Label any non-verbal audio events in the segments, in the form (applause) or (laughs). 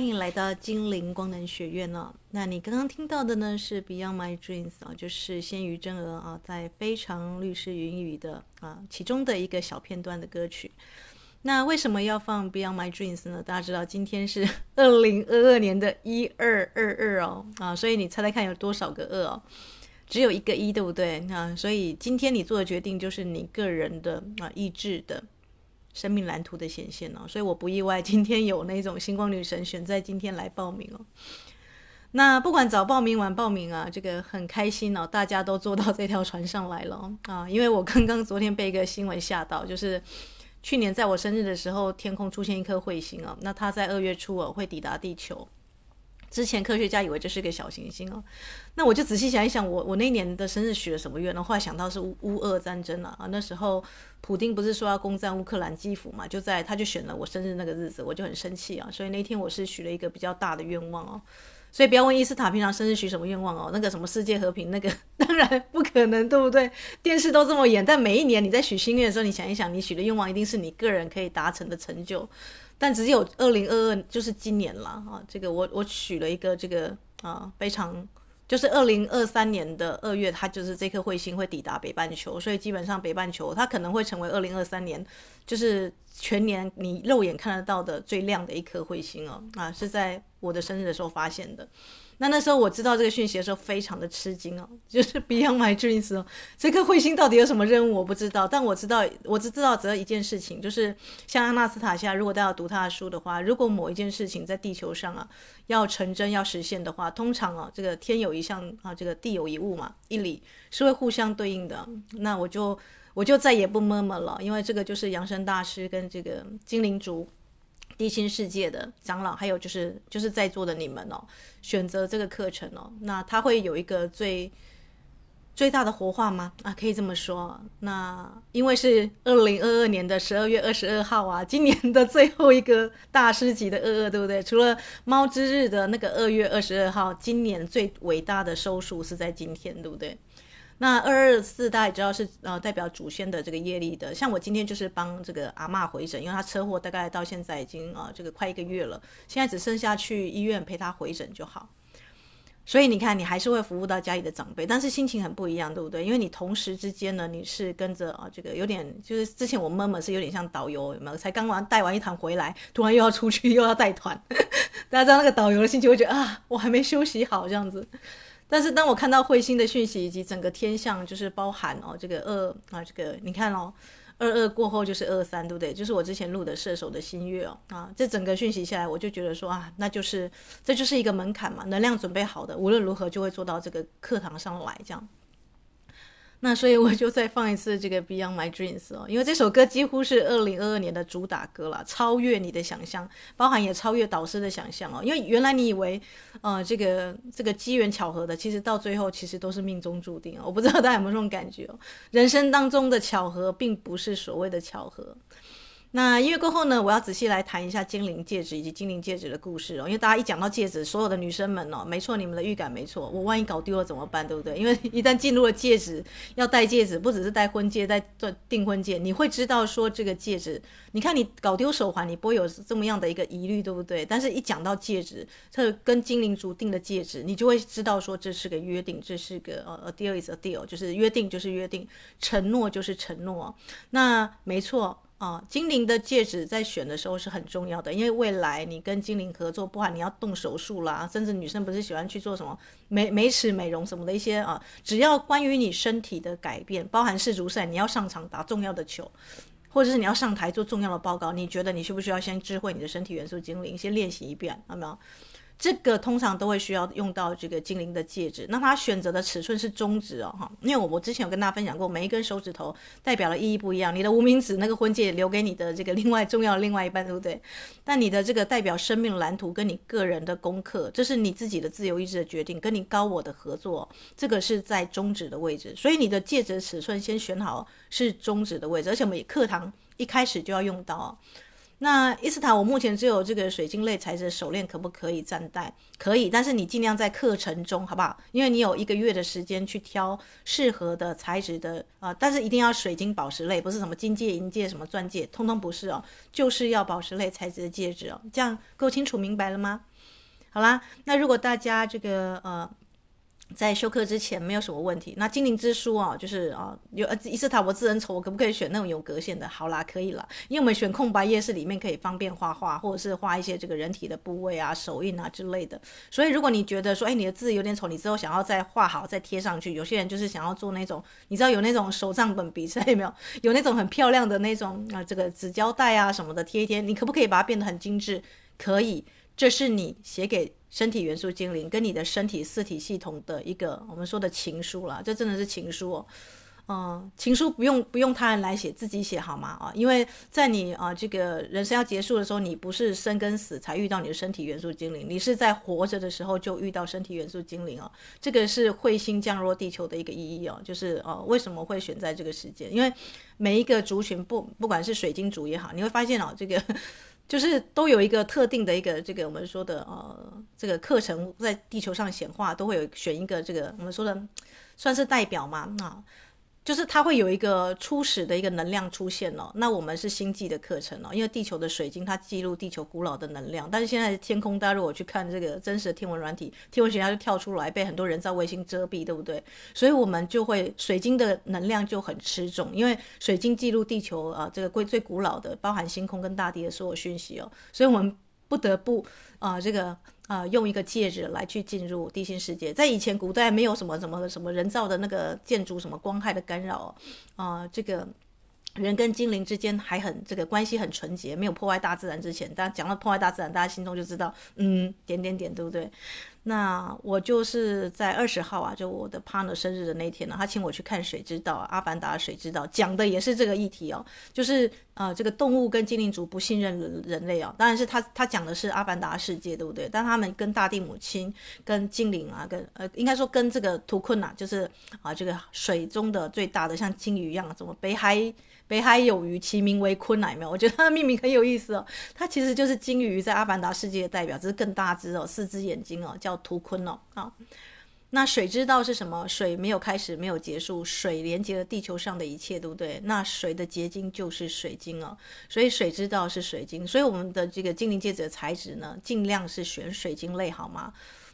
欢迎来到精灵光能学院哦。那你刚刚听到的呢是 Beyond My Dreams 啊，就是鲜于真娥啊，在非常律师云雨的啊其中的一个小片段的歌曲。那为什么要放 Beyond My Dreams 呢？大家知道今天是 (laughs) 二零二二年的一二二二哦啊，所以你猜猜看有多少个二哦？只有一个一，对不对？啊，所以今天你做的决定就是你个人的啊意志的。生命蓝图的显现哦，所以我不意外，今天有那种星光女神选在今天来报名哦。那不管早报名晚报名啊，这个很开心哦，大家都坐到这条船上来了啊。因为我刚刚昨天被一个新闻吓到，就是去年在我生日的时候，天空出现一颗彗星哦，那它在二月初哦会抵达地球。之前科学家以为这是个小行星哦，那我就仔细想一想我，我我那年的生日许了什么愿呢？后来想到是乌乌俄战争了啊，那时候普丁不是说要攻占乌克兰基辅嘛，就在他就选了我生日那个日子，我就很生气啊，所以那天我是许了一个比较大的愿望哦。所以不要问伊斯塔平常生日许什么愿望哦，那个什么世界和平那个当然不可能，对不对？电视都这么演，但每一年你在许心愿的时候，你想一想，你许的愿望一定是你个人可以达成的成就。但只有二零二二，就是今年了啊！这个我我取了一个这个啊，非常就是二零二三年的二月，它就是这颗彗星会抵达北半球，所以基本上北半球它可能会成为二零二三年就是全年你肉眼看得到的最亮的一颗彗星哦啊，是在我的生日的时候发现的。那那时候我知道这个讯息的时候，非常的吃惊哦，就是 Beyond My Dreams 哦，这颗彗星到底有什么任务我不知道，但我知道，我只知道只有一件事情，就是像阿纳斯塔夏，如果大家读他的书的话，如果某一件事情在地球上啊要成真要实现的话，通常啊这个天有一象啊，这个地有一物嘛，一理是会互相对应的。那我就我就再也不摸摸了，因为这个就是扬升大师跟这个精灵族。地心世界的长老，还有就是就是在座的你们哦，选择这个课程哦，那他会有一个最最大的活化吗？啊，可以这么说。那因为是二零二二年的十二月二十二号啊，今年的最后一个大师级的二二，对不对？除了猫之日的那个二月二十二号，今年最伟大的收束是在今天，对不对？那二二四大家也知道是呃代表祖先的这个业力的，像我今天就是帮这个阿嬷回诊，因为她车祸大概到现在已经啊、呃、这个快一个月了，现在只剩下去医院陪她回诊就好。所以你看，你还是会服务到家里的长辈，但是心情很不一样，对不对？因为你同时之间呢，你是跟着啊这个有点就是之前我妈妈是有点像导游，有没有？才刚完带完一团回来，突然又要出去又要带团，(laughs) 大家知道那个导游的心情会觉得啊，我还没休息好这样子。但是当我看到彗星的讯息以及整个天象，就是包含哦这个二啊这个你看哦，二二过后就是二三，对不对？就是我之前录的射手的新月哦啊，这整个讯息下来，我就觉得说啊，那就是这就是一个门槛嘛，能量准备好的，无论如何就会做到这个课堂上来这样。那所以我就再放一次这个 Beyond My Dreams 哦，因为这首歌几乎是二零二二年的主打歌了，超越你的想象，包含也超越导师的想象哦。因为原来你以为，呃，这个这个机缘巧合的，其实到最后其实都是命中注定哦。我不知道大家有没有这种感觉哦，人生当中的巧合并不是所谓的巧合。那音乐过后呢，我要仔细来谈一下精灵戒指以及精灵戒指的故事哦。因为大家一讲到戒指，所有的女生们哦，没错，你们的预感没错。我万一搞丢了怎么办？对不对？因为一旦进入了戒指，要戴戒指，不只是戴婚戒，戴订婚戒，你会知道说这个戒指，你看你搞丢手环，你不会有这么样的一个疑虑，对不对？但是一讲到戒指，这跟精灵族订的戒指，你就会知道说这是个约定，这是个呃，a deal is a deal，就是约定就是约定，承诺就是承诺。那没错。啊、精灵的戒指在选的时候是很重要的，因为未来你跟精灵合作，不管你要动手术啦，甚至女生不是喜欢去做什么美美齿美容什么的一些啊，只要关于你身体的改变，包含世足赛你要上场打重要的球，或者是你要上台做重要的报告，你觉得你需不需要先智慧你的身体元素精灵，先练习一遍，有没有？这个通常都会需要用到这个精灵的戒指，那他选择的尺寸是中指哦，哈，因为我我之前有跟大家分享过，每一根手指头代表的意义不一样。你的无名指那个婚戒留给你的这个另外重要另外一半，对不对？但你的这个代表生命蓝图跟你个人的功课，这是你自己的自由意志的决定，跟你高我的合作，这个是在中指的位置。所以你的戒指尺寸先选好是中指的位置，而且我们课堂一开始就要用到。那伊斯塔，我目前只有这个水晶类材质的手链，可不可以暂戴？可以，但是你尽量在课程中，好不好？因为你有一个月的时间去挑适合的材质的啊、呃，但是一定要水晶宝石类，不是什么金戒、银戒、什么钻戒，通通不是哦，就是要宝石类材质的戒指哦。这样够清楚明白了吗？好啦，那如果大家这个呃。在修课之前没有什么问题。那精灵之书啊，就是啊，有呃伊斯塔博智能丑，我可不可以选那种有格线的？好啦，可以了，因为我们选空白页是里面可以方便画画，或者是画一些这个人体的部位啊、手印啊之类的。所以如果你觉得说，哎，你的字有点丑，你之后想要再画好再贴上去，有些人就是想要做那种，你知道有那种手账本比赛有没有？有那种很漂亮的那种啊，这个纸胶带啊什么的贴一贴，你可不可以把它变得很精致？可以，这是你写给。身体元素精灵跟你的身体四体系统的一个我们说的情书啦，这真的是情书哦，嗯，情书不用不用他人来写，自己写好吗？啊，因为在你啊这个人生要结束的时候，你不是生跟死才遇到你的身体元素精灵，你是在活着的时候就遇到身体元素精灵哦。这个是彗星降落地球的一个意义哦，就是呃为什么会选在这个时间？因为每一个族群不不管是水晶族也好，你会发现哦这个。就是都有一个特定的一个这个我们说的呃这个课程在地球上显化都会有选一个这个我们说的算是代表嘛啊。就是它会有一个初始的一个能量出现了，那我们是星际的课程哦，因为地球的水晶它记录地球古老的能量，但是现在天空大家如果去看这个真实的天文软体，天文学家就跳出来被很多人造卫星遮蔽，对不对？所以我们就会水晶的能量就很吃重，因为水晶记录地球啊这个最古老的包含星空跟大地的所有讯息哦，所以我们不得不啊这个。啊、用一个戒指来去进入地心世界，在以前古代没有什么什么什么人造的那个建筑，什么光害的干扰，啊、这个人跟精灵之间还很这个关系很纯洁，没有破坏大自然之前，大家讲到破坏大自然，大家心中就知道，嗯，点点点，对不对？那我就是在二十号啊，就我的 partner 生日的那天呢，他请我去看《水之道》，《阿凡达》《水之道》讲的也是这个议题哦，就是呃，这个动物跟精灵族不信任人人类、哦，当然是他他讲的是阿凡达世界，对不对？但他们跟大地母亲、跟精灵啊、跟呃，应该说跟这个图坤呐，就是啊，这个水中的最大的像鲸鱼一样，怎么北海。北海有鱼，其名为鲲乃，没有？我觉得它的命名很有意思哦。它其实就是鲸鱼在阿凡达世界的代表，只是更大只哦，四只眼睛哦，叫图坤哦。啊，那水之道是什么？水没有开始，没有结束，水连接了地球上的一切，对不对？那水的结晶就是水晶哦，所以水之道是水晶。所以我们的这个精灵戒指的材质呢，尽量是选水晶类，好吗？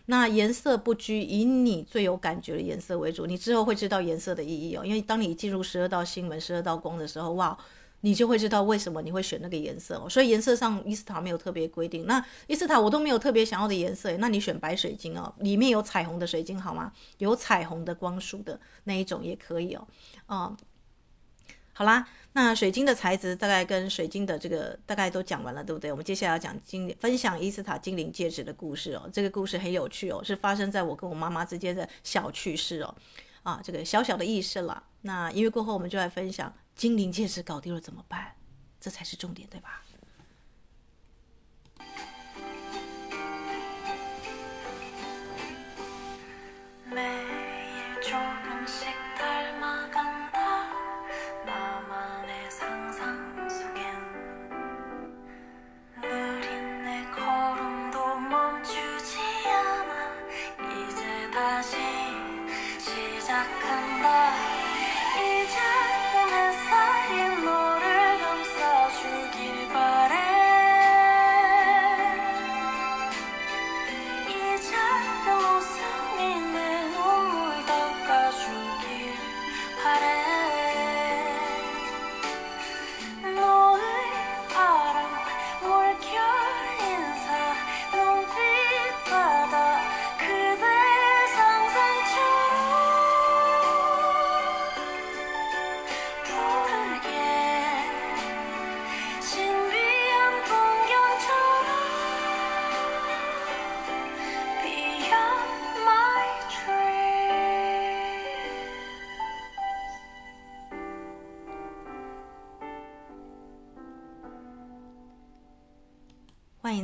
那颜色不拘，以你最有感觉的颜色为主。你之后会知道颜色的意义哦，因为当你进入十二道星门、十二道光的时候，哇，你就会知道为什么你会选那个颜色哦。所以颜色上伊斯塔没有特别规定。那伊斯塔我都没有特别想要的颜色，那你选白水晶哦，里面有彩虹的水晶好吗？有彩虹的光束的那一种也可以哦。嗯，好啦。那水晶的材质大概跟水晶的这个大概都讲完了，对不对？我们接下来要讲精分享伊斯塔精灵戒指的故事哦。这个故事很有趣哦，是发生在我跟我妈妈之间的小趣事哦。啊，这个小小的軼事啦。那音乐过后，我们就来分享精灵戒指搞丢了怎么办？这才是重点，对吧？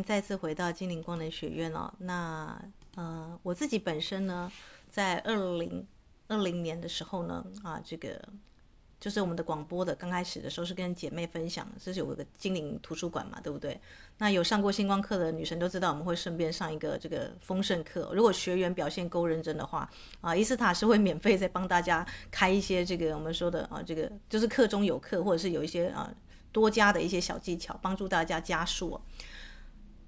再次回到精灵光能学院哦。那呃，我自己本身呢，在二零二零年的时候呢，啊，这个就是我们的广播的刚开始的时候是跟姐妹分享，这是有个精灵图书馆嘛，对不对？那有上过星光课的女生都知道，我们会顺便上一个这个丰盛课。如果学员表现够认真的话，啊，伊斯塔是会免费再帮大家开一些这个我们说的啊，这个就是课中有课，或者是有一些啊多加的一些小技巧，帮助大家加速。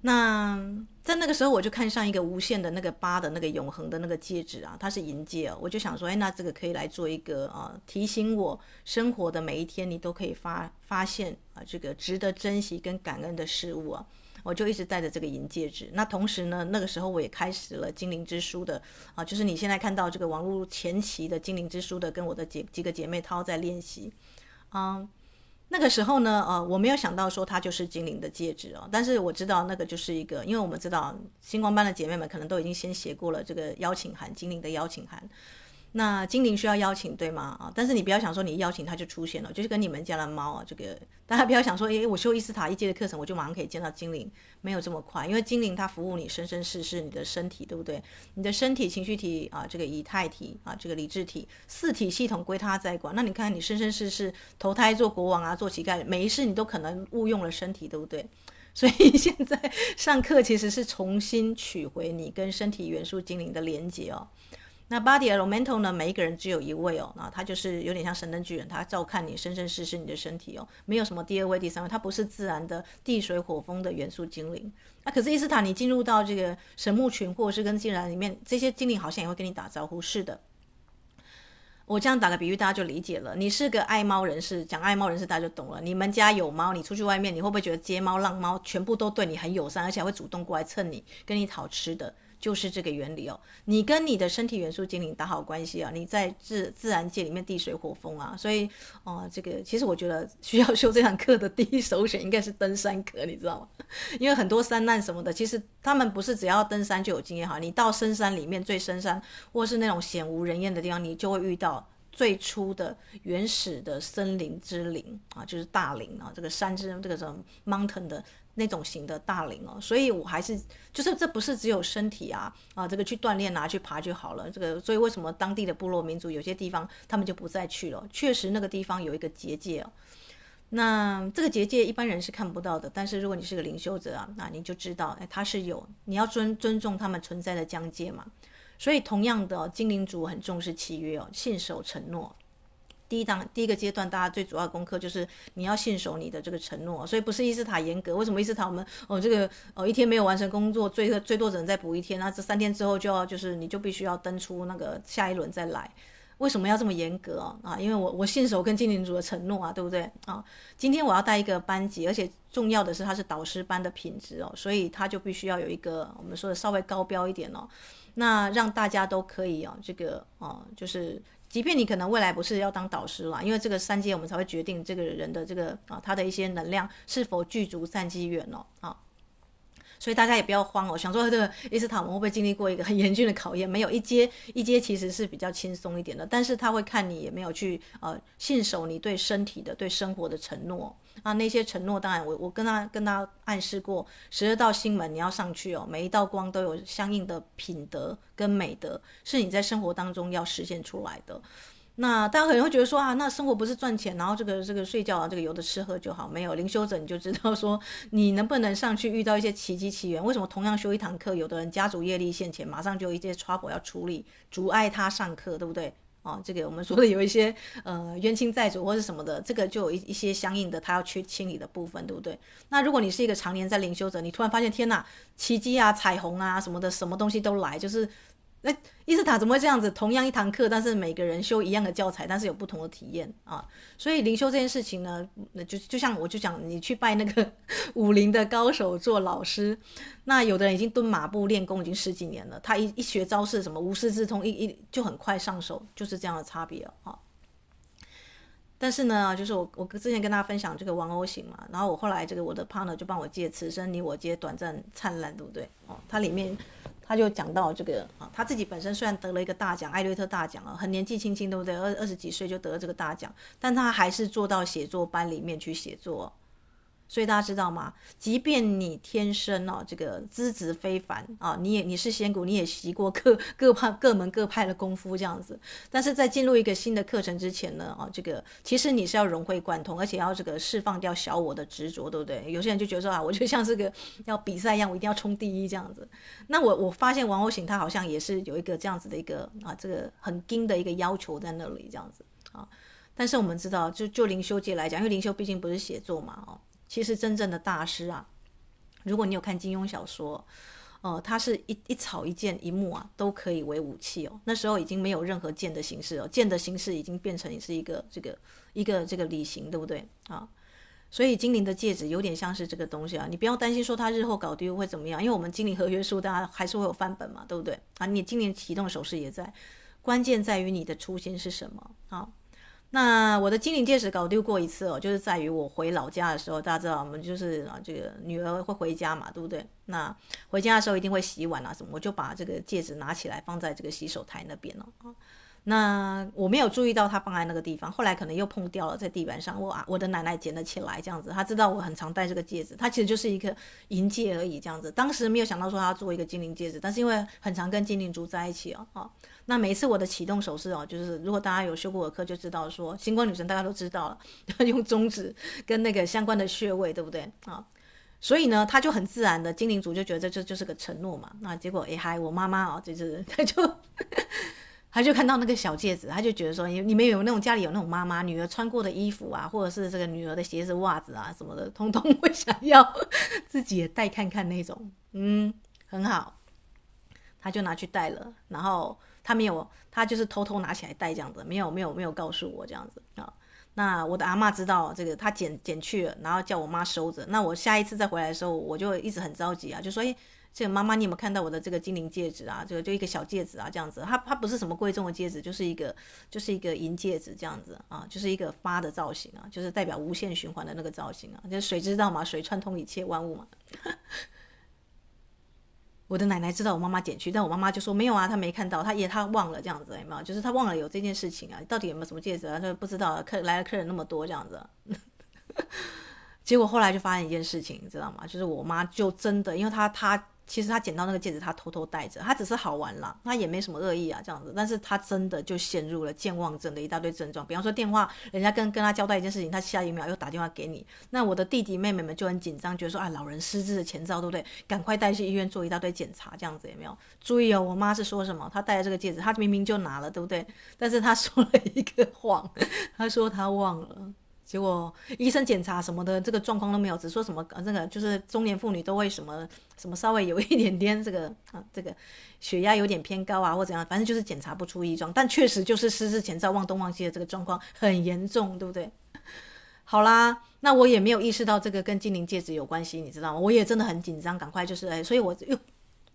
那在那个时候，我就看上一个无限的那个八的那个永恒的那个戒指啊，它是银戒哦，我就想说，哎，那这个可以来做一个啊，提醒我生活的每一天，你都可以发发现啊，这个值得珍惜跟感恩的事物啊，我就一直戴着这个银戒指。那同时呢，那个时候我也开始了精灵之书的啊，就是你现在看到这个网络前期的精灵之书的，跟我的姐几个姐妹她在练习，啊。那个时候呢，呃，我没有想到说它就是精灵的戒指哦，但是我知道那个就是一个，因为我们知道星光班的姐妹们可能都已经先写过了这个邀请函，精灵的邀请函。那精灵需要邀请，对吗？啊，但是你不要想说你邀请它就出现了，就是跟你们家的猫啊，这个大家不要想说，诶，我修伊斯塔一阶的课程，我就马上可以见到精灵，没有这么快，因为精灵它服务你生生世世，你的身体，对不对？你的身体、情绪体啊，这个以太体啊，这个理智体四体系统归它在管。那你看你生生世世投胎做国王啊，做乞丐，每一世你都可能误用了身体，对不对？所以现在上课其实是重新取回你跟身体元素精灵的连接哦。那 Body Elemental 呢？每一个人只有一位哦，那他就是有点像神灯巨人，他照看你生生世世你的身体哦，没有什么第二位、第三位，他不是自然的地水火风的元素精灵。那可是伊斯塔，你进入到这个神木群或者是跟自然里面，这些精灵好像也会跟你打招呼。是的，我这样打个比喻，大家就理解了。你是个爱猫人士，讲爱猫人士，大家就懂了。你们家有猫，你出去外面，你会不会觉得街猫、浪猫全部都对你很友善，而且还会主动过来蹭你，跟你讨吃的？就是这个原理哦，你跟你的身体元素精灵打好关系啊，你在自自然界里面地水火风啊，所以哦、这个其实我觉得需要修这堂课的第一首选应该是登山课，你知道吗？(laughs) 因为很多山难什么的，其实他们不是只要登山就有经验哈，你到深山里面最深山或是那种险无人烟的地方，你就会遇到最初的原始的森林之灵啊，就是大灵啊，这个山之这个什么 mountain 的。那种型的大灵哦，所以我还是就是这不是只有身体啊啊，这个去锻炼啊，去爬就好了。这个所以为什么当地的部落民族有些地方他们就不再去了？确实那个地方有一个结界哦。那这个结界一般人是看不到的，但是如果你是个灵修者啊，那你就知道，哎，它是有，你要尊尊重他们存在的疆界嘛。所以同样的，精灵族很重视契约哦，信守承诺。第一档第一个阶段，大家最主要的功课就是你要信守你的这个承诺，所以不是伊斯塔严格。为什么伊斯塔我们哦这个哦一天没有完成工作，最最多只能再补一天，那这三天之后就要就是你就必须要登出那个下一轮再来。为什么要这么严格啊？啊，因为我我信守跟精灵族的承诺啊，对不对啊？今天我要带一个班级，而且重要的是它是导师班的品质哦，所以他就必须要有一个我们说的稍微高标一点哦，那让大家都可以啊这个哦就是。即便你可能未来不是要当导师了，因为这个三阶我们才会决定这个人的这个啊，他的一些能量是否具足善机缘哦啊，所以大家也不要慌哦，想说这个伊斯塔们会不会经历过一个很严峻的考验？没有，一阶一阶其实是比较轻松一点的，但是他会看你也没有去呃信守你对身体的、对生活的承诺。啊，那些承诺，当然我我跟他跟他暗示过，十二道心门你要上去哦，每一道光都有相应的品德跟美德，是你在生活当中要实现出来的。那大家可能会觉得说啊，那生活不是赚钱，然后这个这个睡觉啊，这个有的吃喝就好，没有灵修者你就知道说，你能不能上去遇到一些奇迹奇缘？为什么同样修一堂课，有的人家族业力现前，马上就有一些 trouble 要处理，阻碍他上课，对不对？哦，这个我们说的有一些呃冤亲债主或是什么的，这个就有一一些相应的他要去清理的部分，对不对？那如果你是一个常年在灵修者，你突然发现天哪，奇迹啊、彩虹啊什么的，什么东西都来，就是。那伊斯塔怎么会这样子？同样一堂课，但是每个人修一样的教材，但是有不同的体验啊。所以灵修这件事情呢，那就就像我就讲，你去拜那个武林的高手做老师，那有的人已经蹲马步练功已经十几年了，他一一学招式什么无师自通，一一就很快上手，就是这样的差别啊。但是呢，就是我我之前跟大家分享这个王 O 型嘛，然后我后来这个我的 partner 就帮我借此生你我皆短暂灿烂，对不对？哦，它里面。他就讲到这个啊，他自己本身虽然得了一个大奖，艾略特大奖啊，很年纪轻轻，对不对？二二十几岁就得了这个大奖，但他还是做到写作班里面去写作。所以大家知道吗？即便你天生哦，这个资质非凡啊，你也你是仙骨，你也习过各 (laughs) 各派各门各派的功夫这样子，但是在进入一个新的课程之前呢，啊，这个其实你是要融会贯通，而且要这个释放掉小我的执着，对不对？有些人就觉得说啊，我就像这个要比赛一样，我一定要冲第一这样子。那我我发现王欧醒他好像也是有一个这样子的一个啊，这个很硬的一个要求在那里这样子啊。但是我们知道，就就灵修界来讲，因为灵修毕竟不是写作嘛，哦。其实真正的大师啊，如果你有看金庸小说，呃，它是一一草一剑一木啊，都可以为武器哦。那时候已经没有任何剑的形式哦，剑的形式已经变成是一个这个一个这个理型，对不对啊？所以精灵的戒指有点像是这个东西啊，你不要担心说它日后搞丢会怎么样，因为我们精灵合约书大家还是会有范本嘛，对不对啊？你精灵启动手势也在，关键在于你的初心是什么啊？那我的精灵戒指搞丢过一次哦，就是在于我回老家的时候，大家知道我们就是啊这个女儿会回家嘛，对不对？那回家的时候一定会洗碗啊什么，我就把这个戒指拿起来放在这个洗手台那边了啊。那我没有注意到他放在那个地方，后来可能又碰掉了在地板上。我啊，我的奶奶捡了起来，这样子。他知道我很常戴这个戒指，它其实就是一个银戒而已，这样子。当时没有想到说他要做一个精灵戒指，但是因为很常跟精灵族在一起哦，那每一次我的启动手势哦，就是如果大家有修过我课就知道说，星光女神大家都知道了，(laughs) 用中指跟那个相关的穴位，对不对啊？所以呢，他就很自然的精灵族就觉得这就是个承诺嘛。那结果哎嗨，我妈妈哦，就是 (laughs) 他就。他就看到那个小戒指，他就觉得说，你你们有那种家里有那种妈妈女儿穿过的衣服啊，或者是这个女儿的鞋子、袜子啊什么的，通通 (laughs) 会想要自己也戴看看那种。嗯，很好，他就拿去戴了。然后他没有，他就是偷偷拿起来戴这样子，没有没有没有告诉我这样子啊。那我的阿嬷知道这个，他捡捡去了，然后叫我妈收着。那我下一次再回来的时候，我就一直很着急啊，就说，诶。这个妈妈，你有没有看到我的这个精灵戒指啊？这个就一个小戒指啊，这样子，它它不是什么贵重的戒指，就是一个就是一个银戒指这样子啊，就是一个发的造型啊，就是代表无限循环的那个造型啊。就是水知道嘛？水串通一切万物嘛。我的奶奶知道我妈妈捡去，但我妈妈就说没有啊，她没看到，她也她忘了这样子，有没有？就是她忘了有这件事情啊，到底有没有什么戒指啊？她不知道，客来了客人那么多这样子。(laughs) 结果后来就发现一件事情，你知道吗？就是我妈就真的，因为她她。其实他捡到那个戒指，他偷偷戴着，他只是好玩啦，他也没什么恶意啊，这样子。但是他真的就陷入了健忘症的一大堆症状，比方说电话，人家跟跟他交代一件事情，他下一秒又打电话给你。那我的弟弟妹妹们就很紧张，觉得说啊，老人失智的前兆，对不对？赶快带去医院做一大堆检查，这样子有没有？注意哦，我妈是说什么？她戴了这个戒指，她明明就拿了，对不对？但是她说了一个谎，(laughs) 她说她忘了。结果医生检查什么的，这个状况都没有，只说什么呃，这个就是中年妇女都会什么什么稍微有一点点这个 (laughs) 啊，这个血压有点偏高啊，或怎样，反正就是检查不出异状，但确实就是失智前兆、忘东忘西的这个状况很严重，对不对？好啦，那我也没有意识到这个跟精灵戒指有关系，你知道吗？我也真的很紧张，赶快就是哎，所以我又。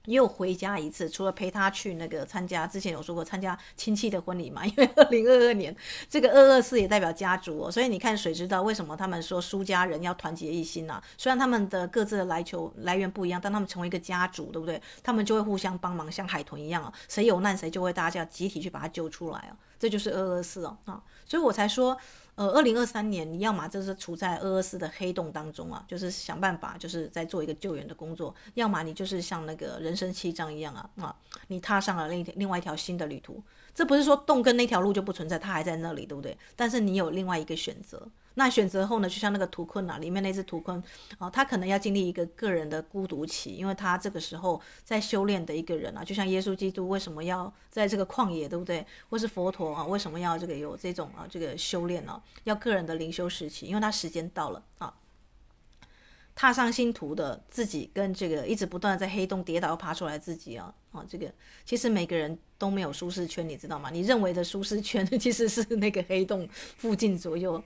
又回家一次，除了陪他去那个参加，之前有说过参加亲戚的婚礼嘛，(laughs) 因为二零二二年这个二二四也代表家族哦，所以你看谁知道为什么他们说苏家人要团结一心啊？虽然他们的各自的来求来源不一样，但他们成为一个家族，对不对？他们就会互相帮忙，像海豚一样啊，谁有难谁就会大家集体去把他救出来啊，这就是二二四哦啊，所以我才说。呃，二零二三年，你要么就是处在俄罗斯的黑洞当中啊，就是想办法，就是在做一个救援的工作；要么你就是像那个人生七章一样啊，啊，你踏上了另另外一条新的旅途。这不是说洞跟那条路就不存在，它还在那里，对不对？但是你有另外一个选择。那选择后呢，就像那个图坤啊，里面那只图坤啊，他可能要经历一个个人的孤独期，因为他这个时候在修炼的一个人啊，就像耶稣基督为什么要在这个旷野，对不对？或是佛陀啊，为什么要这个有这种啊这个修炼呢、啊？要个人的灵修时期，因为他时间到了啊。踏上星途的自己，跟这个一直不断在黑洞跌倒爬出来自己啊啊，这个其实每个人都没有舒适圈，你知道吗？你认为的舒适圈 (laughs) 其实是那个黑洞附近左右。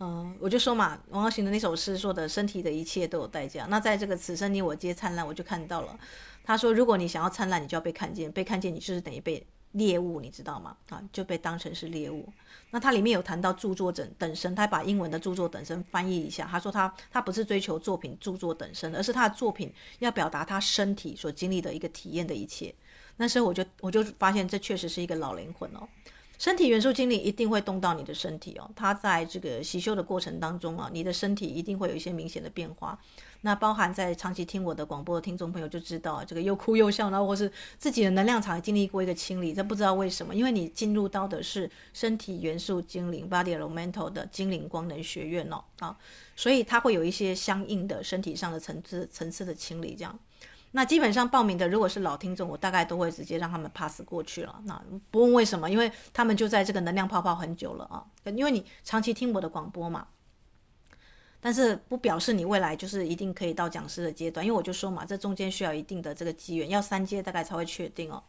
嗯、我就说嘛，王耀行的那首诗说的“身体的一切都有代价”。那在这个此生你我皆灿烂，我就看到了。他说，如果你想要灿烂，你就要被看见，被看见，你就是等于被。猎物，你知道吗？啊，就被当成是猎物。那它里面有谈到著作等等身，他把英文的著作等身翻译一下。他说他他不是追求作品著作等身，而是他的作品要表达他身体所经历的一个体验的一切。那时候我就我就发现这确实是一个老灵魂哦。身体元素精灵一定会动到你的身体哦。它在这个习修的过程当中啊，你的身体一定会有一些明显的变化。那包含在长期听我的广播的听众朋友就知道，这个又哭又笑，然后或是自己的能量场经历过一个清理，这不知道为什么，因为你进入到的是身体元素精灵 （Body Elemental） 的精灵光能学院哦，啊，所以它会有一些相应的身体上的层次层次的清理，这样。那基本上报名的如果是老听众，我大概都会直接让他们 pass 过去了。那不问为什么，因为他们就在这个能量泡泡很久了啊，因为你长期听我的广播嘛。但是不表示你未来就是一定可以到讲师的阶段，因为我就说嘛，这中间需要一定的这个机缘，要三阶大概才会确定哦。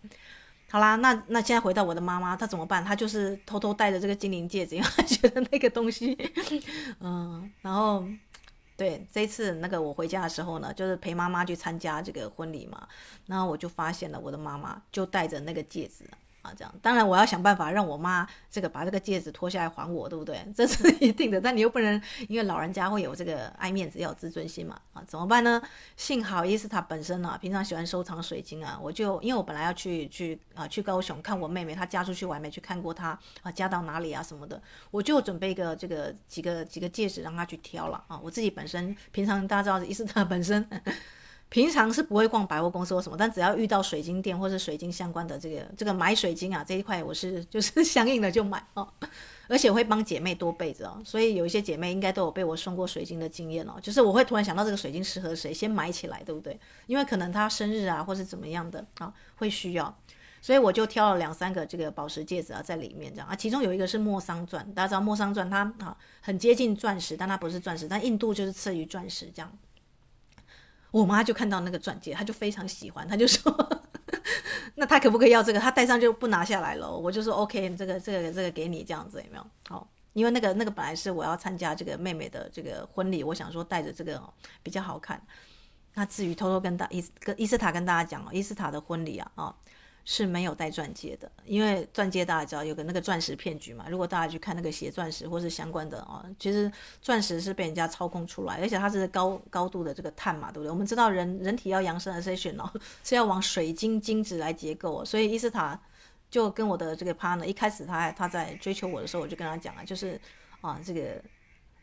好啦，那那现在回到我的妈妈，她怎么办？她就是偷偷戴着这个精灵戒指，因为她觉得那个东西，嗯，然后对这次那个我回家的时候呢，就是陪妈妈去参加这个婚礼嘛，然后我就发现了我的妈妈就戴着那个戒指。啊，这样当然我要想办法让我妈这个把这个戒指脱下来还我，对不对？(laughs) 这是一定的。但你又不能，因为老人家会有这个爱面子，要有自尊心嘛。啊，怎么办呢？幸好伊斯塔本身啊，平常喜欢收藏水晶啊，我就因为我本来要去去啊去高雄看我妹妹，她嫁出去我还没去看过她啊，嫁到哪里啊什么的，我就准备一个这个几个几个戒指让她去挑了啊。我自己本身平常大家知道伊斯塔本身。平常是不会逛百货公司或什么，但只要遇到水晶店或是水晶相关的这个这个买水晶啊这一块，我是 (laughs) 就是相应的就买哦，而且我会帮姐妹多备着哦，所以有一些姐妹应该都有被我送过水晶的经验哦，就是我会突然想到这个水晶适合谁，先买起来，对不对？因为可能她生日啊或是怎么样的啊会需要，所以我就挑了两三个这个宝石戒指啊在里面这样啊，其中有一个是莫桑钻，大家知道莫桑钻它啊很接近钻石，但它不是钻石，但硬度就是次于钻石这样。我妈就看到那个钻戒，她就非常喜欢，她就说：“ (laughs) 那她可不可以要这个？她戴上就不拿下来了。”我就说：“OK，这个、这个、这个给你这样子，有没有？好，因为那个、那个本来是我要参加这个妹妹的这个婚礼，我想说带着这个比较好看。那至于偷偷跟大伊跟伊斯塔跟大家讲哦，伊斯塔的婚礼啊，啊。”是没有戴钻戒的，因为钻戒大家知道有个那个钻石骗局嘛。如果大家去看那个写钻石或是相关的啊，其实钻石是被人家操控出来，而且它是高高度的这个碳嘛，对不对？我们知道人人体要扬升的 ascension 哦，是要往水晶晶质来结构，所以伊斯塔就跟我的这个 partner 一开始他他在追求我的时候，我就跟他讲了，就是啊这个。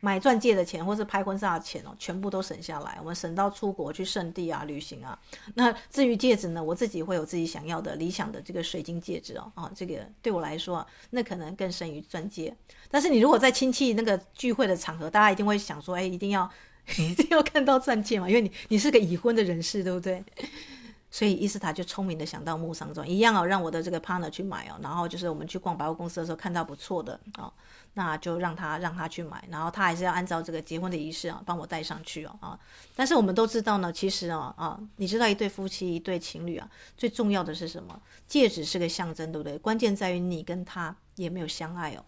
买钻戒的钱，或是拍婚纱的钱哦，全部都省下来，我们省到出国去圣地啊、旅行啊。那至于戒指呢，我自己会有自己想要的理想的这个水晶戒指哦，啊，这个对我来说，那可能更胜于钻戒。但是你如果在亲戚那个聚会的场合，大家一定会想说，哎，一定要 (laughs) 一定要看到钻戒嘛，因为你你是个已婚的人士，对不对？所以伊斯塔就聪明的想到莫桑钻一样哦，让我的这个 partner 去买哦，然后就是我们去逛百货公司的时候看到不错的哦，那就让他让他去买，然后他还是要按照这个结婚的仪式啊，帮我带上去哦啊。但是我们都知道呢，其实啊啊，你知道一对夫妻一对情侣啊，最重要的是什么？戒指是个象征，对不对？关键在于你跟他有没有相爱哦。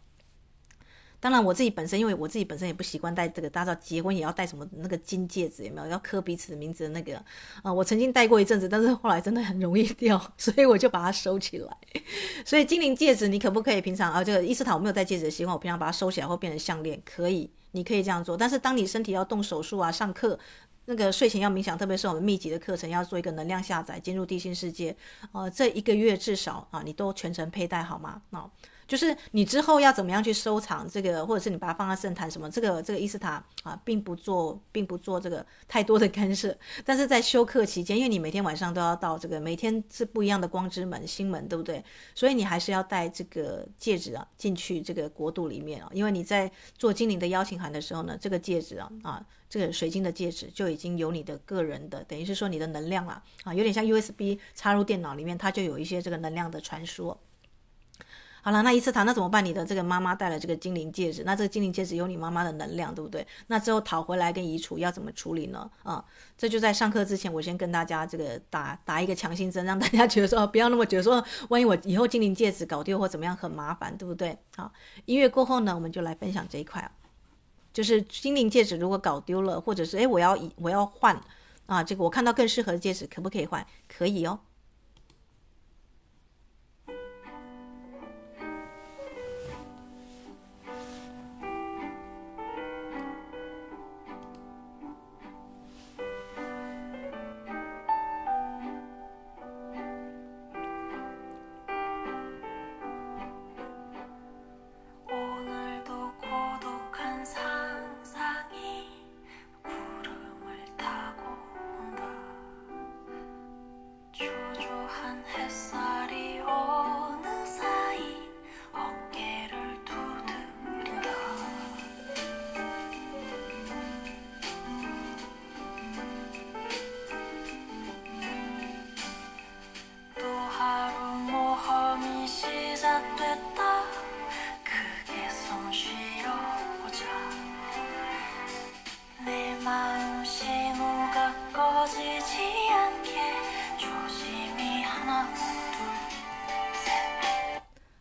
当然，我自己本身，因为我自己本身也不习惯戴这个，大家知道结婚也要戴什么那个金戒指，有没有要刻彼此的名字的那个啊、呃？我曾经戴过一阵子，但是后来真的很容易 (laughs) 掉，所以我就把它收起来。所以精灵戒指，你可不可以平常啊？这个伊斯塔我没有戴戒指的习惯，我平常把它收起来或变成项链，可以，你可以这样做。但是当你身体要动手术啊、上课，那个睡前要冥想，特别是我们密集的课程，要做一个能量下载，进入地心世界，呃，这一个月至少啊，你都全程佩戴好吗？啊。就是你之后要怎么样去收藏这个，或者是你把它放在圣坛什么，这个这个伊斯塔啊，并不做，并不做这个太多的干涉。但是在休克期间，因为你每天晚上都要到这个，每天是不一样的光之门、星门，对不对？所以你还是要戴这个戒指啊，进去这个国度里面啊。因为你在做精灵的邀请函的时候呢，这个戒指啊啊，这个水晶的戒指就已经有你的个人的，等于是说你的能量了啊，有点像 USB 插入电脑里面，它就有一些这个能量的传输。好了，那伊斯塔，那怎么办？你的这个妈妈戴了这个精灵戒指，那这个精灵戒指有你妈妈的能量，对不对？那之后讨回来跟移除要怎么处理呢？啊、这就在上课之前，我先跟大家这个打打一个强心针，让大家觉得说不要那么觉得说，万一我以后精灵戒指搞丢或怎么样很麻烦，对不对？好，音乐过后呢，我们就来分享这一块啊，就是精灵戒指如果搞丢了，或者是诶我要我要换啊，这个我看到更适合的戒指，可不可以换？可以哦。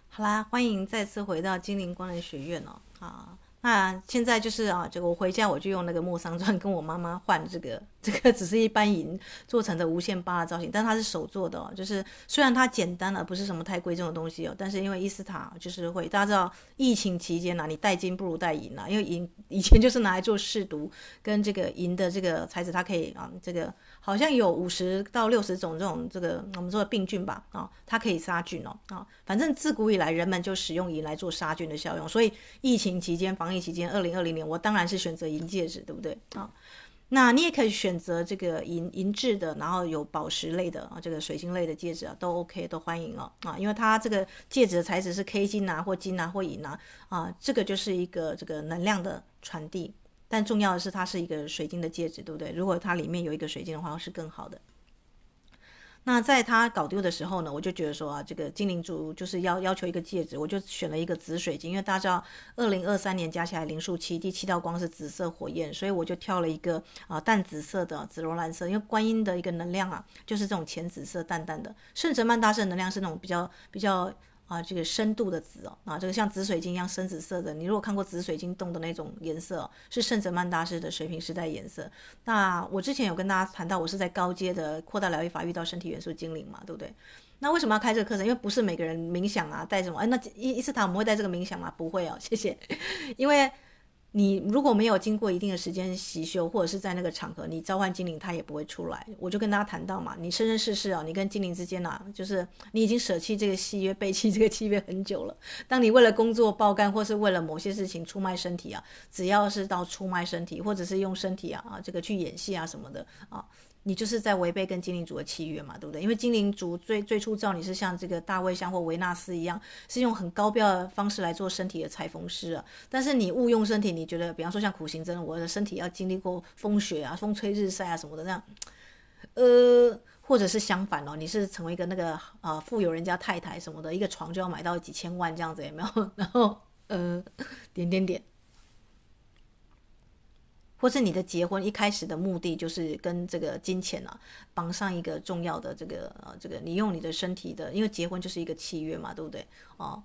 好啦，欢迎再次回到金陵光人学院哦。啊，那现在就是啊，这个我回家我就用那个莫桑钻跟我妈妈换这个这个只是一般银做成的无限八的造型，但它是手做的哦。就是虽然它简单了，不是什么太贵重的东西哦，但是因为伊斯塔就是会，大家知道疫情期间呐，你带金不如带银呐，因为银以前就是拿来做试毒，跟这个银的这个材质，它可以啊，这个好像有五十到六十种这种这个我们说的病菌吧啊，它可以杀菌哦啊，反正自古以来人们就使用银来做杀菌的效用，所以疫情期间防疫。期间，二零二零年，我当然是选择银戒指，对不对啊？那你也可以选择这个银银质的，然后有宝石类的啊，这个水晶类的戒指啊，都 OK，都欢迎哦啊，因为它这个戒指的材质是 K 金呐，或金呐，或银呐啊，这个就是一个这个能量的传递。但重要的是，它是一个水晶的戒指，对不对？如果它里面有一个水晶的话，是更好的。那在他搞丢的时候呢，我就觉得说啊，这个精灵族就是要要求一个戒指，我就选了一个紫水晶，因为大家知道，二零二三年加起来灵数七，第七道光是紫色火焰，所以我就挑了一个啊淡紫色的紫罗兰色，因为观音的一个能量啊，就是这种浅紫色淡淡的，圣哲曼大圣能量是那种比较比较。啊，这个深度的紫哦，啊，这个像紫水晶一样深紫色的，你如果看过紫水晶洞的那种颜色，是圣泽曼大师的水平时代颜色。那我之前有跟大家谈到，我是在高阶的扩大疗愈法遇到身体元素精灵嘛，对不对？那为什么要开这个课程？因为不是每个人冥想啊，带什么？哎，那一一次堂我们会带这个冥想吗？不会哦，谢谢，(laughs) 因为。你如果没有经过一定的时间习修，或者是在那个场合，你召唤精灵，它也不会出来。我就跟大家谈到嘛，你生生世世啊，你跟精灵之间啊，就是你已经舍弃这个契约，背弃这个契约很久了。当你为了工作爆肝，或是为了某些事情出卖身体啊，只要是到出卖身体，或者是用身体啊啊这个去演戏啊什么的啊。你就是在违背跟精灵族的契约嘛，对不对？因为精灵族最最初造你是像这个大卫像或维纳斯一样，是用很高标的方式来做身体的裁缝师啊。但是你误用身体，你觉得，比方说像苦行僧，我的身体要经历过风雪啊、风吹日晒啊什么的，这样，呃，或者是相反哦，你是成为一个那个啊、呃、富有人家太太什么的，一个床就要买到几千万这样子，有没有？(laughs) 然后呃，点点点。或是你的结婚一开始的目的就是跟这个金钱啊绑上一个重要的这个呃这个你用你的身体的，因为结婚就是一个契约嘛，对不对？哦，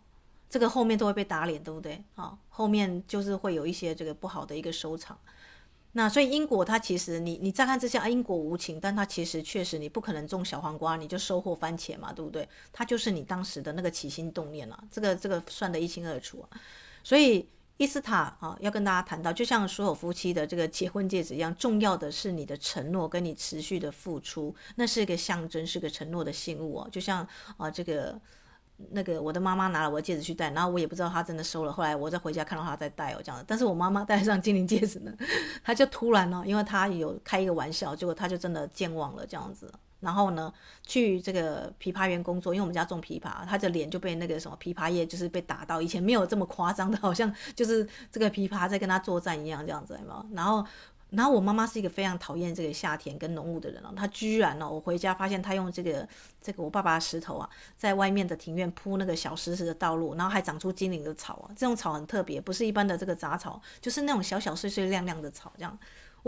这个后面都会被打脸，对不对？啊、哦，后面就是会有一些这个不好的一个收场。那所以因果它其实你你乍看之下啊因果无情，但它其实确实你不可能种小黄瓜你就收获番茄嘛，对不对？它就是你当时的那个起心动念啊，这个这个算得一清二楚，所以。伊斯塔啊，要跟大家谈到，就像所有夫妻的这个结婚戒指一样，重要的是你的承诺跟你持续的付出，那是一个象征，是个承诺的信物哦。就像啊，这个那个我的妈妈拿了我的戒指去戴，然后我也不知道她真的收了，后来我再回家看到她在戴哦，这样的。但是我妈妈戴上精灵戒指呢，(laughs) 她就突然呢，因为她有开一个玩笑，结果她就真的健忘了这样子。然后呢，去这个枇杷园工作，因为我们家种枇杷，他的脸就被那个什么枇杷叶就是被打到，以前没有这么夸张的，好像就是这个枇杷在跟他作战一样这样子，有没有？然后，然后我妈妈是一个非常讨厌这个夏天跟浓雾的人哦，她居然呢，我回家发现她用这个这个我爸爸的石头啊，在外面的庭院铺那个小石子的道路，然后还长出精灵的草啊，这种草很特别，不是一般的这个杂草，就是那种小小碎碎亮亮的草这样。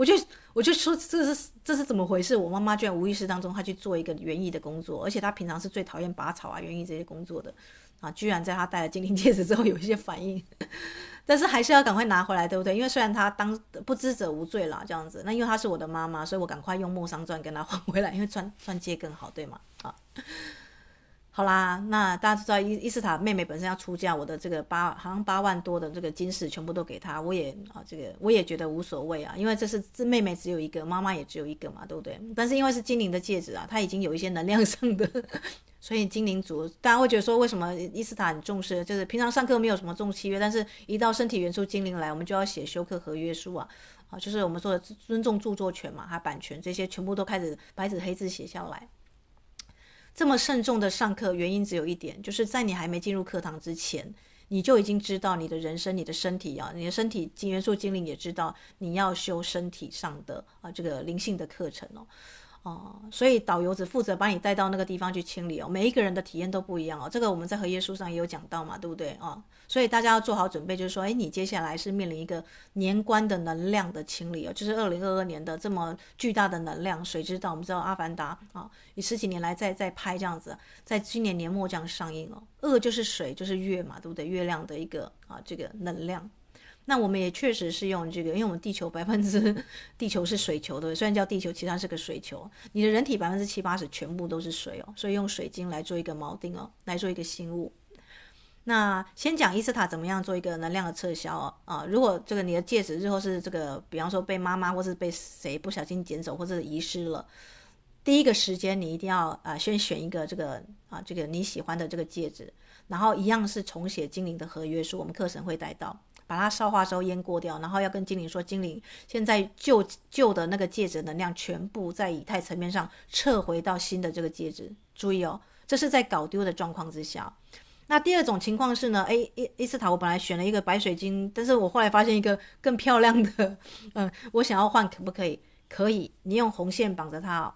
我就我就说这是这是怎么回事？我妈妈居然无意识当中她去做一个园艺的工作，而且她平常是最讨厌拔草啊、园艺这些工作的啊，居然在她戴了精灵戒指之后有一些反应，(laughs) 但是还是要赶快拿回来，对不对？因为虽然她当不知者无罪啦，这样子，那因为她是我的妈妈，所以我赶快用莫桑钻跟她换回来，因为钻钻戒更好，对吗？啊。好啦，那大家知道伊伊斯塔妹妹本身要出嫁，我的这个八好像八万多的这个金饰全部都给她，我也啊这个我也觉得无所谓啊，因为这是这妹妹只有一个，妈妈也只有一个嘛，对不对？但是因为是精灵的戒指啊，它已经有一些能量上的，所以精灵族大家会觉得说，为什么伊斯塔很重视？就是平常上课没有什么重契约，但是一到身体元素精灵来，我们就要写休克合约书啊，啊，就是我们说的尊重著作权嘛，还版权这些全部都开始白纸黑字写下来。这么慎重的上课，原因只有一点，就是在你还没进入课堂之前，你就已经知道你的人生、你的身体啊，你的身体金元素精灵也知道你要修身体上的啊这个灵性的课程哦。哦、所以导游只负责把你带到那个地方去清理哦，每一个人的体验都不一样哦。这个我们在合页书上也有讲到嘛，对不对啊、哦？所以大家要做好准备，就是说，哎，你接下来是面临一个年关的能量的清理哦，就是二零二二年的这么巨大的能量，谁知道？我们知道《阿凡达》啊，你十几年来在在拍这样子，在今年年末这样上映哦。二就是水，就是月嘛，对不对？月亮的一个啊，这个能量。那我们也确实是用这个，因为我们地球百分之地球是水球的，虽然叫地球，其实它是个水球。你的人体百分之七八十全部都是水哦，所以用水晶来做一个锚定哦，来做一个信物。那先讲伊斯塔怎么样做一个能量的撤销哦啊，如果这个你的戒指日后是这个，比方说被妈妈或是被谁不小心捡走或者遗失了，第一个时间你一定要啊先选一个这个啊这个你喜欢的这个戒指，然后一样是重写精灵的合约书，我们课程会带到。把它烧化之后烟过掉，然后要跟精灵说：“精灵，现在旧旧的那个戒指能量全部在以太层面上撤回到新的这个戒指。注意哦，这是在搞丢的状况之下。那第二种情况是呢？诶，伊伊斯塔，我本来选了一个白水晶，但是我后来发现一个更漂亮的，嗯，(laughs) 我想要换，可不可以？可以，你用红线绑着它哦，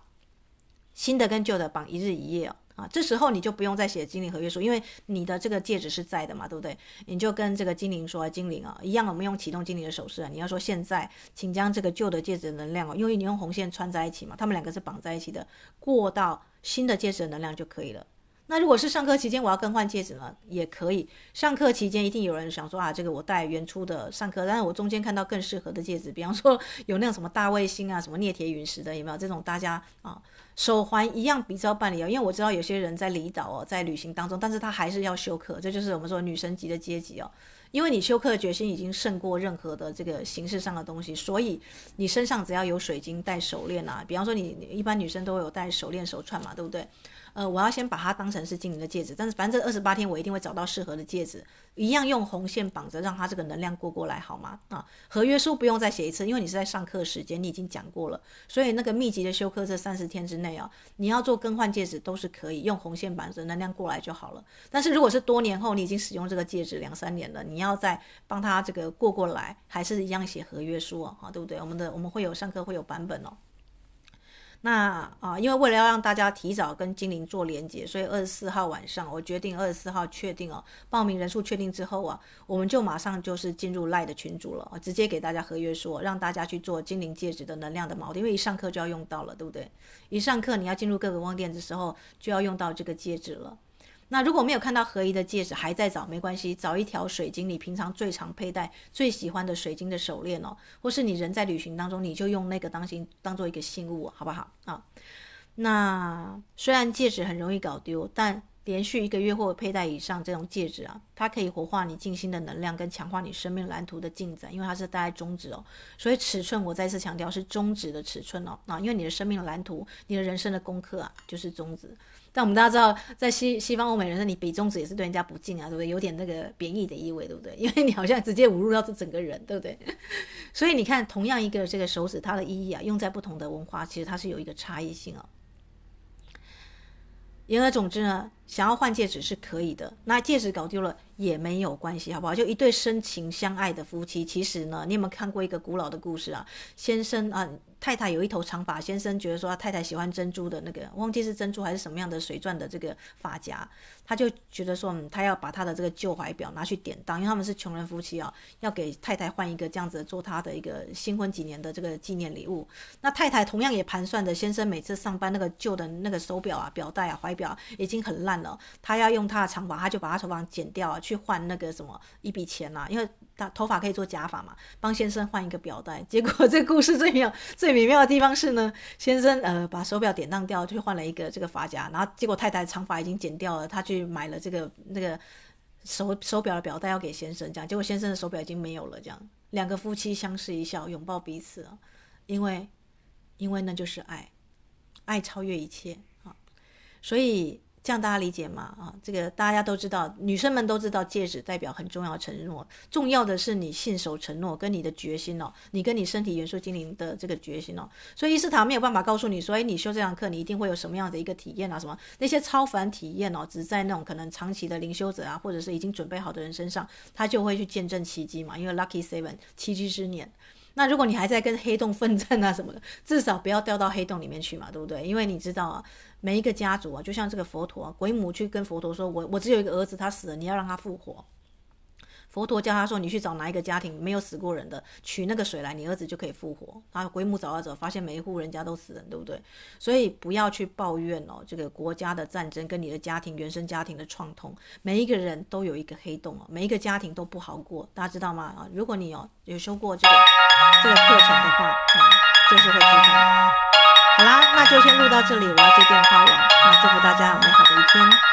新的跟旧的绑一日一夜哦。”啊，这时候你就不用再写精灵合约书，因为你的这个戒指是在的嘛，对不对？你就跟这个精灵说，精灵啊，一样，我们用启动精灵的手势啊，你要说现在，请将这个旧的戒指的能量哦，因为你用红线穿在一起嘛，他们两个是绑在一起的，过到新的戒指的能量就可以了。那如果是上课期间我要更换戒指呢，也可以。上课期间一定有人想说啊，这个我戴原初的上课，但是我中间看到更适合的戒指，比方说有那种什么大卫星啊，什么镍铁陨石的，有没有这种大家啊？手环一样比照办理哦，因为我知道有些人在离岛哦，在旅行当中，但是他还是要休克，这就是我们说女神级的阶级哦。因为你休克的决心已经胜过任何的这个形式上的东西，所以你身上只要有水晶戴手链啊，比方说你，一般女生都有戴手链手串嘛，对不对？呃，我要先把它当成是精灵的戒指，但是反正这二十八天我一定会找到适合的戒指，一样用红线绑着，让它这个能量过过来，好吗？啊，合约书不用再写一次，因为你是在上课时间，你已经讲过了，所以那个密集的修课这三十天之内啊，你要做更换戒指都是可以用红线绑着能量过来就好了。但是如果是多年后你已经使用这个戒指两三年了，你要再帮他这个过过来，还是一样写合约书啊，对不对？我们的我们会有上课会有版本哦。那啊，因为为了要让大家提早跟精灵做连接，所以二十四号晚上我决定二十四号确定哦，报名人数确定之后啊，我们就马上就是进入赖的群组了，直接给大家合约说，让大家去做精灵戒指的能量的锚定，因为一上课就要用到了，对不对？一上课你要进入各个光电的时候，就要用到这个戒指了。那如果没有看到合宜的戒指，还在找没关系，找一条水晶，你平常最常佩戴、最喜欢的水晶的手链哦，或是你人在旅行当中，你就用那个当心当做一个信物，好不好啊？那虽然戒指很容易搞丢，但连续一个月或佩戴以上这种戒指啊，它可以活化你静心的能量，跟强化你生命蓝图的进展，因为它是戴在中指哦，所以尺寸我再次强调是中指的尺寸哦啊，因为你的生命蓝图，你的人生的功课啊，就是中指。但我们大家知道，在西西方欧美人那里比中指也是对人家不敬啊，对不对？有点那个贬义的意味，对不对？因为你好像直接侮辱到这整个人，对不对？(laughs) 所以你看，同样一个这个手指，它的意义啊，用在不同的文化，其实它是有一个差异性哦。言而总之呢，想要换戒指是可以的，那戒指搞丢了也没有关系，好不好？就一对深情相爱的夫妻，其实呢，你有没有看过一个古老的故事啊？先生啊。太太有一头长发，先生觉得说他太太喜欢珍珠的那个，忘记是珍珠还是什么样的水钻的这个发夹，他就觉得说，嗯，他要把他的这个旧怀表拿去典当，因为他们是穷人夫妻啊，要给太太换一个这样子做他的一个新婚几年的这个纪念礼物。那太太同样也盘算着，先生每次上班那个旧的那个手表啊、表带啊、怀表已经很烂了，他要用他的长发，他就把他头发剪掉啊，去换那个什么一笔钱啊，因为他头发可以做假发嘛，帮先生换一个表带。结果这故事最妙最。美妙的地方是呢，先生呃把手表典当掉，去换了一个这个发夹，然后结果太太长发已经剪掉了，他去买了这个那个手手表的表带要给先生，这样结果先生的手表已经没有了，这样两个夫妻相视一笑，拥抱彼此，因为因为那就是爱，爱超越一切啊，所以。这样大家理解吗？啊，这个大家都知道，女生们都知道，戒指代表很重要的承诺。重要的是你信守承诺跟你的决心哦，你跟你身体元素精灵的这个决心哦。所以伊斯塔没有办法告诉你说，哎，你修这堂课，你一定会有什么样的一个体验啊？什么那些超凡体验哦，只在那种可能长期的灵修者啊，或者是已经准备好的人身上，他就会去见证奇迹嘛。因为 Lucky Seven 奇迹之年。那如果你还在跟黑洞奋战啊什么的，至少不要掉到黑洞里面去嘛，对不对？因为你知道啊，每一个家族啊，就像这个佛陀啊，鬼母去跟佛陀说：“我我只有一个儿子，他死了，你要让他复活。”佛陀教他说：“你去找哪一个家庭没有死过人的，取那个水来，你儿子就可以复活。”啊，鬼母找啊找，发现每一户人家都死人，对不对？所以不要去抱怨哦，这个国家的战争跟你的家庭原生家庭的创痛，每一个人都有一个黑洞哦，每一个家庭都不好过，大家知道吗？啊，如果你有有修过这个这个课程的话，啊，就是会知道。好啦，那就先录到这里，我要接电话了。那祝福大家有美好的一天。